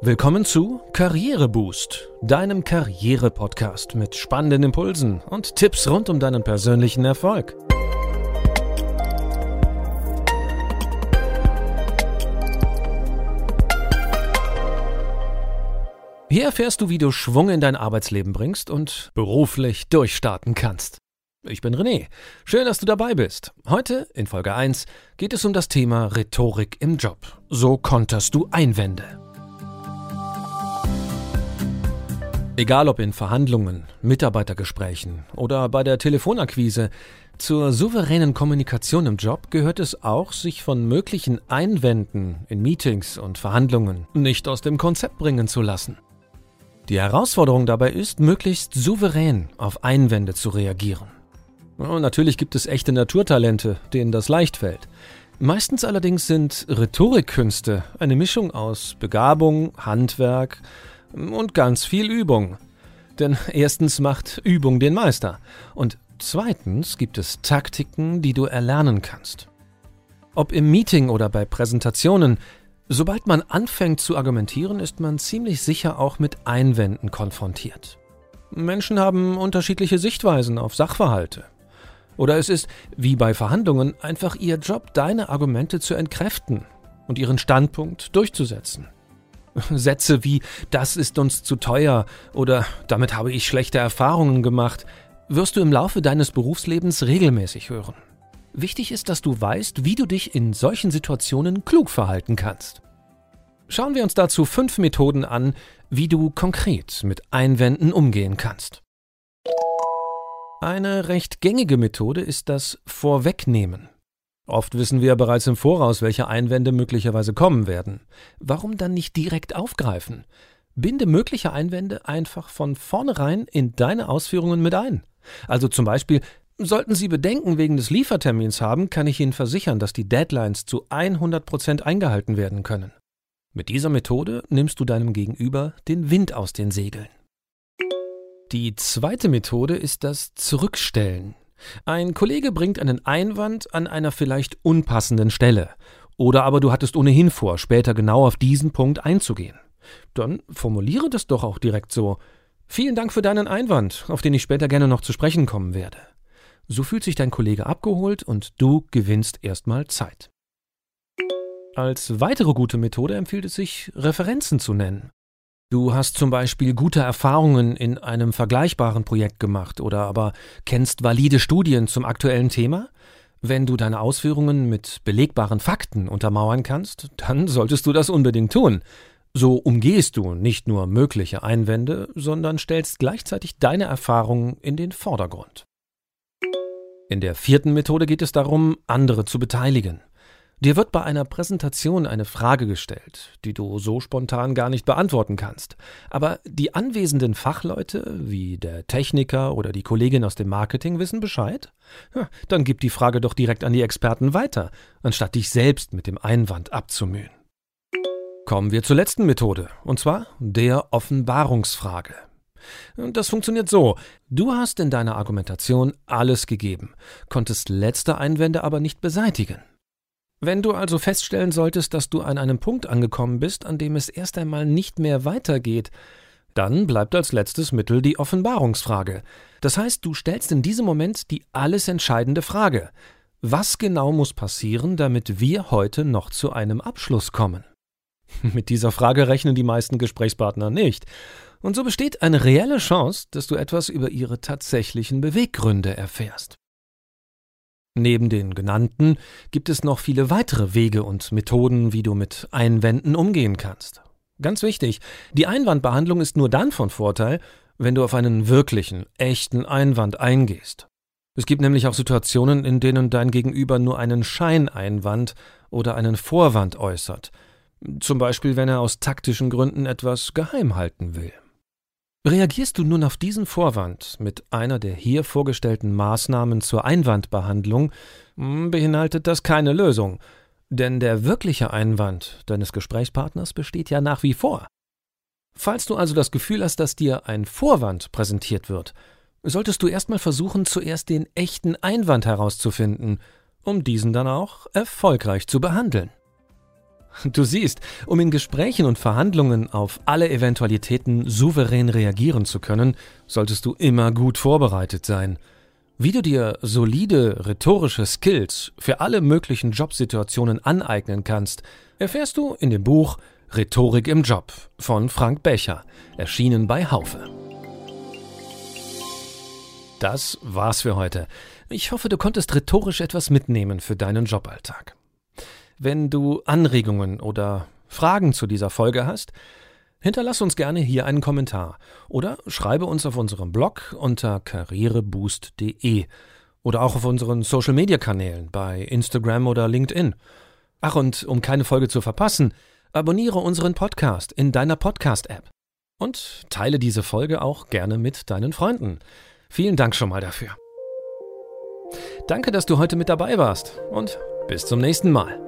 Willkommen zu Karriereboost, deinem Karriere-Podcast mit spannenden Impulsen und Tipps rund um deinen persönlichen Erfolg. Hier erfährst du, wie du Schwung in dein Arbeitsleben bringst und beruflich durchstarten kannst. Ich bin René. Schön, dass du dabei bist. Heute, in Folge 1, geht es um das Thema Rhetorik im Job. So konterst du Einwände. Egal ob in Verhandlungen, Mitarbeitergesprächen oder bei der Telefonakquise, zur souveränen Kommunikation im Job gehört es auch, sich von möglichen Einwänden in Meetings und Verhandlungen nicht aus dem Konzept bringen zu lassen. Die Herausforderung dabei ist, möglichst souverän auf Einwände zu reagieren. Natürlich gibt es echte Naturtalente, denen das leicht fällt. Meistens allerdings sind Rhetorikkünste eine Mischung aus Begabung, Handwerk, und ganz viel Übung. Denn erstens macht Übung den Meister und zweitens gibt es Taktiken, die du erlernen kannst. Ob im Meeting oder bei Präsentationen, sobald man anfängt zu argumentieren, ist man ziemlich sicher auch mit Einwänden konfrontiert. Menschen haben unterschiedliche Sichtweisen auf Sachverhalte. Oder es ist, wie bei Verhandlungen, einfach ihr Job, deine Argumente zu entkräften und ihren Standpunkt durchzusetzen. Sätze wie das ist uns zu teuer oder damit habe ich schlechte Erfahrungen gemacht, wirst du im Laufe deines Berufslebens regelmäßig hören. Wichtig ist, dass du weißt, wie du dich in solchen Situationen klug verhalten kannst. Schauen wir uns dazu fünf Methoden an, wie du konkret mit Einwänden umgehen kannst. Eine recht gängige Methode ist das Vorwegnehmen. Oft wissen wir bereits im Voraus, welche Einwände möglicherweise kommen werden. Warum dann nicht direkt aufgreifen? Binde mögliche Einwände einfach von vornherein in deine Ausführungen mit ein. Also zum Beispiel, sollten Sie Bedenken wegen des Liefertermins haben, kann ich Ihnen versichern, dass die Deadlines zu 100 Prozent eingehalten werden können. Mit dieser Methode nimmst du deinem Gegenüber den Wind aus den Segeln. Die zweite Methode ist das Zurückstellen. Ein Kollege bringt einen Einwand an einer vielleicht unpassenden Stelle. Oder aber du hattest ohnehin vor, später genau auf diesen Punkt einzugehen. Dann formuliere das doch auch direkt so. Vielen Dank für deinen Einwand, auf den ich später gerne noch zu sprechen kommen werde. So fühlt sich dein Kollege abgeholt und du gewinnst erstmal Zeit. Als weitere gute Methode empfiehlt es sich, Referenzen zu nennen. Du hast zum Beispiel gute Erfahrungen in einem vergleichbaren Projekt gemacht oder aber kennst valide Studien zum aktuellen Thema? Wenn du deine Ausführungen mit belegbaren Fakten untermauern kannst, dann solltest du das unbedingt tun. So umgehst du nicht nur mögliche Einwände, sondern stellst gleichzeitig deine Erfahrungen in den Vordergrund. In der vierten Methode geht es darum, andere zu beteiligen. Dir wird bei einer Präsentation eine Frage gestellt, die du so spontan gar nicht beantworten kannst. Aber die anwesenden Fachleute, wie der Techniker oder die Kollegin aus dem Marketing, wissen Bescheid? Ja, dann gib die Frage doch direkt an die Experten weiter, anstatt dich selbst mit dem Einwand abzumühen. Kommen wir zur letzten Methode, und zwar der Offenbarungsfrage. Das funktioniert so. Du hast in deiner Argumentation alles gegeben, konntest letzte Einwände aber nicht beseitigen. Wenn du also feststellen solltest, dass du an einem Punkt angekommen bist, an dem es erst einmal nicht mehr weitergeht, dann bleibt als letztes Mittel die Offenbarungsfrage. Das heißt, du stellst in diesem Moment die alles entscheidende Frage. Was genau muss passieren, damit wir heute noch zu einem Abschluss kommen? Mit dieser Frage rechnen die meisten Gesprächspartner nicht. Und so besteht eine reelle Chance, dass du etwas über ihre tatsächlichen Beweggründe erfährst. Neben den genannten gibt es noch viele weitere Wege und Methoden, wie du mit Einwänden umgehen kannst. Ganz wichtig, die Einwandbehandlung ist nur dann von Vorteil, wenn du auf einen wirklichen, echten Einwand eingehst. Es gibt nämlich auch Situationen, in denen dein Gegenüber nur einen Scheineinwand oder einen Vorwand äußert, zum Beispiel wenn er aus taktischen Gründen etwas geheim halten will. Reagierst du nun auf diesen Vorwand mit einer der hier vorgestellten Maßnahmen zur Einwandbehandlung, hm, beinhaltet das keine Lösung, denn der wirkliche Einwand deines Gesprächspartners besteht ja nach wie vor. Falls du also das Gefühl hast, dass dir ein Vorwand präsentiert wird, solltest du erstmal versuchen, zuerst den echten Einwand herauszufinden, um diesen dann auch erfolgreich zu behandeln. Du siehst, um in Gesprächen und Verhandlungen auf alle Eventualitäten souverän reagieren zu können, solltest du immer gut vorbereitet sein. Wie du dir solide rhetorische Skills für alle möglichen Jobsituationen aneignen kannst, erfährst du in dem Buch Rhetorik im Job von Frank Becher, erschienen bei Haufe. Das war's für heute. Ich hoffe, du konntest rhetorisch etwas mitnehmen für deinen Joballtag. Wenn du Anregungen oder Fragen zu dieser Folge hast, hinterlass uns gerne hier einen Kommentar oder schreibe uns auf unserem Blog unter karriereboost.de oder auch auf unseren Social Media Kanälen bei Instagram oder LinkedIn. Ach, und um keine Folge zu verpassen, abonniere unseren Podcast in deiner Podcast-App und teile diese Folge auch gerne mit deinen Freunden. Vielen Dank schon mal dafür. Danke, dass du heute mit dabei warst und bis zum nächsten Mal.